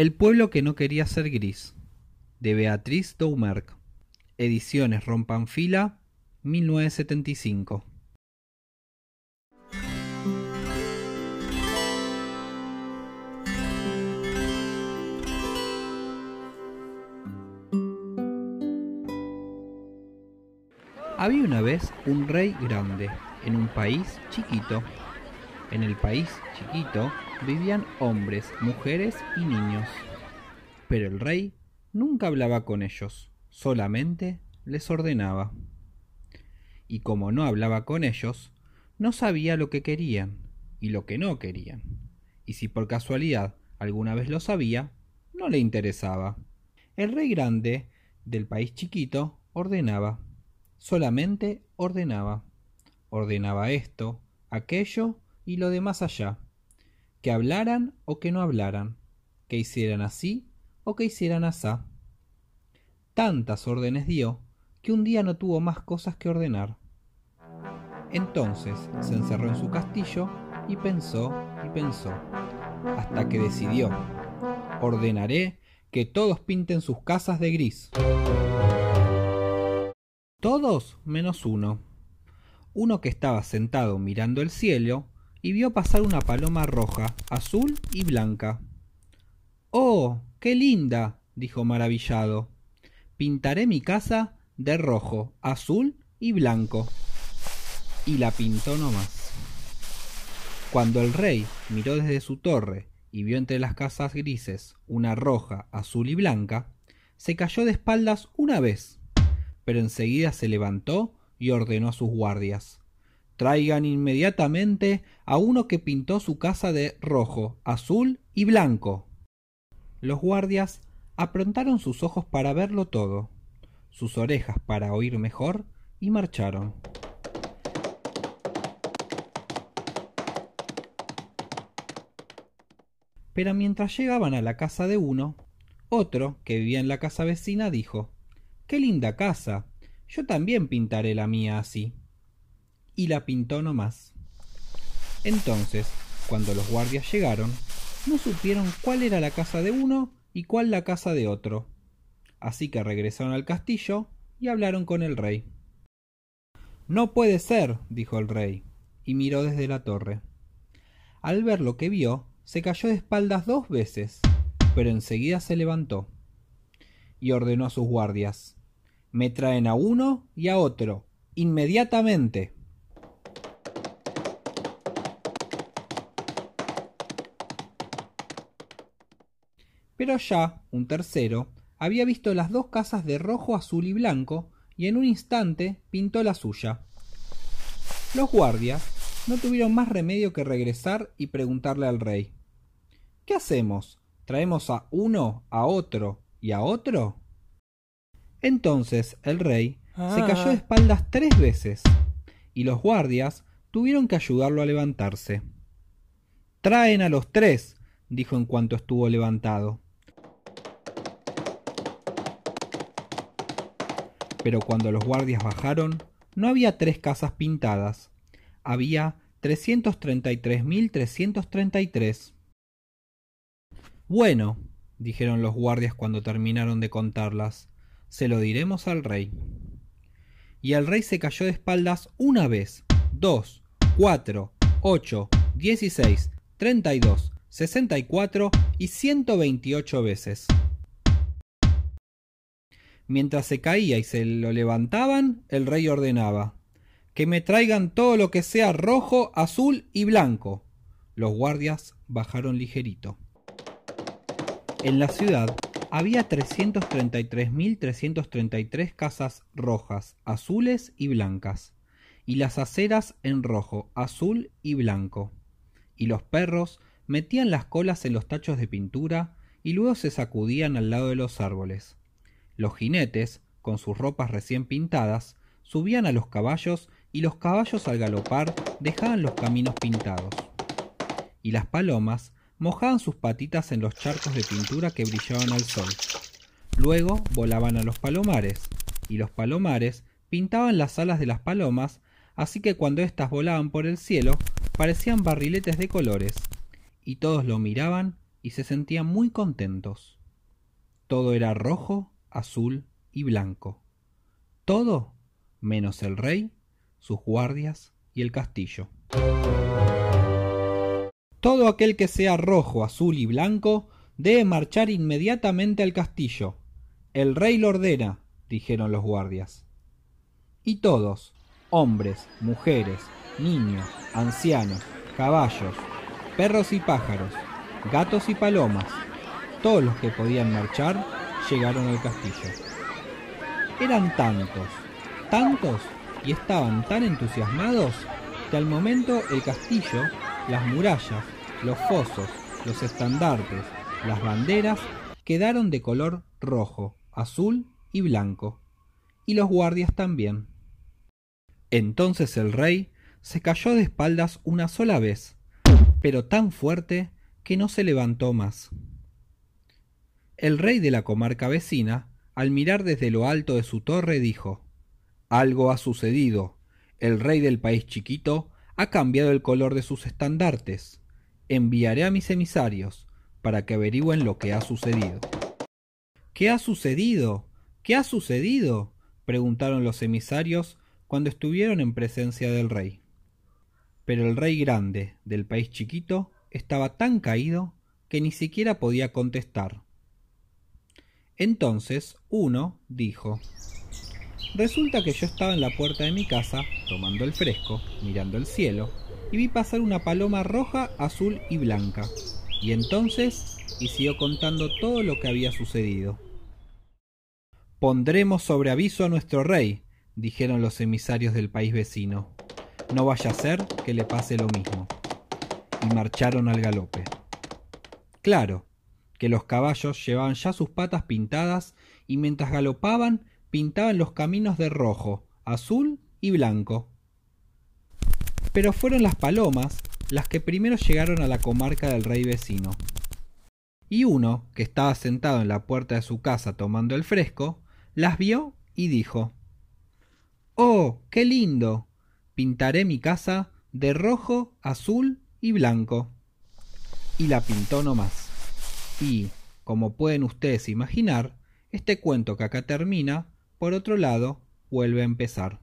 El pueblo que no quería ser gris, de Beatriz Doumerc. Ediciones Rompanfila, 1975. Había una vez un rey grande en un país chiquito. En el país chiquito vivían hombres, mujeres y niños. Pero el rey nunca hablaba con ellos, solamente les ordenaba. Y como no hablaba con ellos, no sabía lo que querían y lo que no querían. Y si por casualidad alguna vez lo sabía, no le interesaba. El rey grande del país chiquito ordenaba solamente ordenaba. Ordenaba esto, aquello y lo demás allá. Que hablaran o que no hablaran. Que hicieran así o que hicieran asá. Tantas órdenes dio que un día no tuvo más cosas que ordenar. Entonces se encerró en su castillo y pensó y pensó, hasta que decidió, ordenaré que todos pinten sus casas de gris. Todos menos uno. Uno que estaba sentado mirando el cielo y vio pasar una paloma roja, azul y blanca. ¡Oh! ¡Qué linda! dijo maravillado. Pintaré mi casa de rojo, azul y blanco. Y la pintó nomás. Cuando el rey miró desde su torre y vio entre las casas grises una roja, azul y blanca, se cayó de espaldas una vez pero enseguida se levantó y ordenó a sus guardias traigan inmediatamente a uno que pintó su casa de rojo, azul y blanco. Los guardias aprontaron sus ojos para verlo todo, sus orejas para oír mejor, y marcharon. Pero mientras llegaban a la casa de uno, otro, que vivía en la casa vecina, dijo Qué linda casa. Yo también pintaré la mía así. Y la pintó no más. Entonces, cuando los guardias llegaron, no supieron cuál era la casa de uno y cuál la casa de otro. Así que regresaron al castillo y hablaron con el rey. No puede ser, dijo el rey, y miró desde la torre. Al ver lo que vio, se cayó de espaldas dos veces, pero enseguida se levantó y ordenó a sus guardias me traen a uno y a otro, inmediatamente. Pero ya un tercero había visto las dos casas de rojo, azul y blanco, y en un instante pintó la suya. Los guardias no tuvieron más remedio que regresar y preguntarle al rey ¿Qué hacemos? ¿Traemos a uno, a otro y a otro? Entonces el rey se cayó de ah. espaldas tres veces, y los guardias tuvieron que ayudarlo a levantarse. Traen a los tres, dijo en cuanto estuvo levantado. Pero cuando los guardias bajaron, no había tres casas pintadas, había 333.333. Bueno, dijeron los guardias cuando terminaron de contarlas, se lo diremos al rey. Y el rey se cayó de espaldas una vez, dos, cuatro, ocho, dieciséis, treinta y dos, sesenta y cuatro y ciento veintiocho veces. Mientras se caía y se lo levantaban, el rey ordenaba que me traigan todo lo que sea rojo, azul y blanco. Los guardias bajaron ligerito. En la ciudad había 333.333 casas rojas, azules y blancas, y las aceras en rojo, azul y blanco. Y los perros metían las colas en los tachos de pintura y luego se sacudían al lado de los árboles. Los jinetes, con sus ropas recién pintadas, subían a los caballos y los caballos al galopar dejaban los caminos pintados. Y las palomas mojaban sus patitas en los charcos de pintura que brillaban al sol. Luego volaban a los palomares, y los palomares pintaban las alas de las palomas, así que cuando éstas volaban por el cielo parecían barriletes de colores, y todos lo miraban y se sentían muy contentos. Todo era rojo, azul y blanco. Todo menos el rey, sus guardias y el castillo. Todo aquel que sea rojo, azul y blanco debe marchar inmediatamente al castillo. El rey lo ordena, dijeron los guardias. Y todos, hombres, mujeres, niños, ancianos, caballos, perros y pájaros, gatos y palomas, todos los que podían marchar, llegaron al castillo. Eran tantos, tantos, y estaban tan entusiasmados que al momento el castillo, las murallas, los fosos, los estandartes, las banderas quedaron de color rojo, azul y blanco, y los guardias también. Entonces el rey se cayó de espaldas una sola vez, pero tan fuerte que no se levantó más. El rey de la comarca vecina, al mirar desde lo alto de su torre, dijo Algo ha sucedido. El rey del país chiquito ha cambiado el color de sus estandartes. Enviaré a mis emisarios para que averigüen lo que ha sucedido. ¿Qué ha sucedido? ¿Qué ha sucedido? preguntaron los emisarios cuando estuvieron en presencia del rey. Pero el rey grande del país chiquito estaba tan caído que ni siquiera podía contestar. Entonces uno dijo Resulta que yo estaba en la puerta de mi casa, tomando el fresco, mirando el cielo, y vi pasar una paloma roja, azul y blanca. Y entonces, y siguió contando todo lo que había sucedido. Pondremos sobre aviso a nuestro rey, dijeron los emisarios del país vecino. No vaya a ser que le pase lo mismo. Y marcharon al galope. Claro, que los caballos llevaban ya sus patas pintadas y mientras galopaban pintaban los caminos de rojo, azul y blanco. Pero fueron las palomas las que primero llegaron a la comarca del rey vecino. Y uno, que estaba sentado en la puerta de su casa tomando el fresco, las vio y dijo Oh, qué lindo. Pintaré mi casa de rojo, azul y blanco. Y la pintó nomás. Y, como pueden ustedes imaginar, este cuento que acá termina, por otro lado, vuelve a empezar.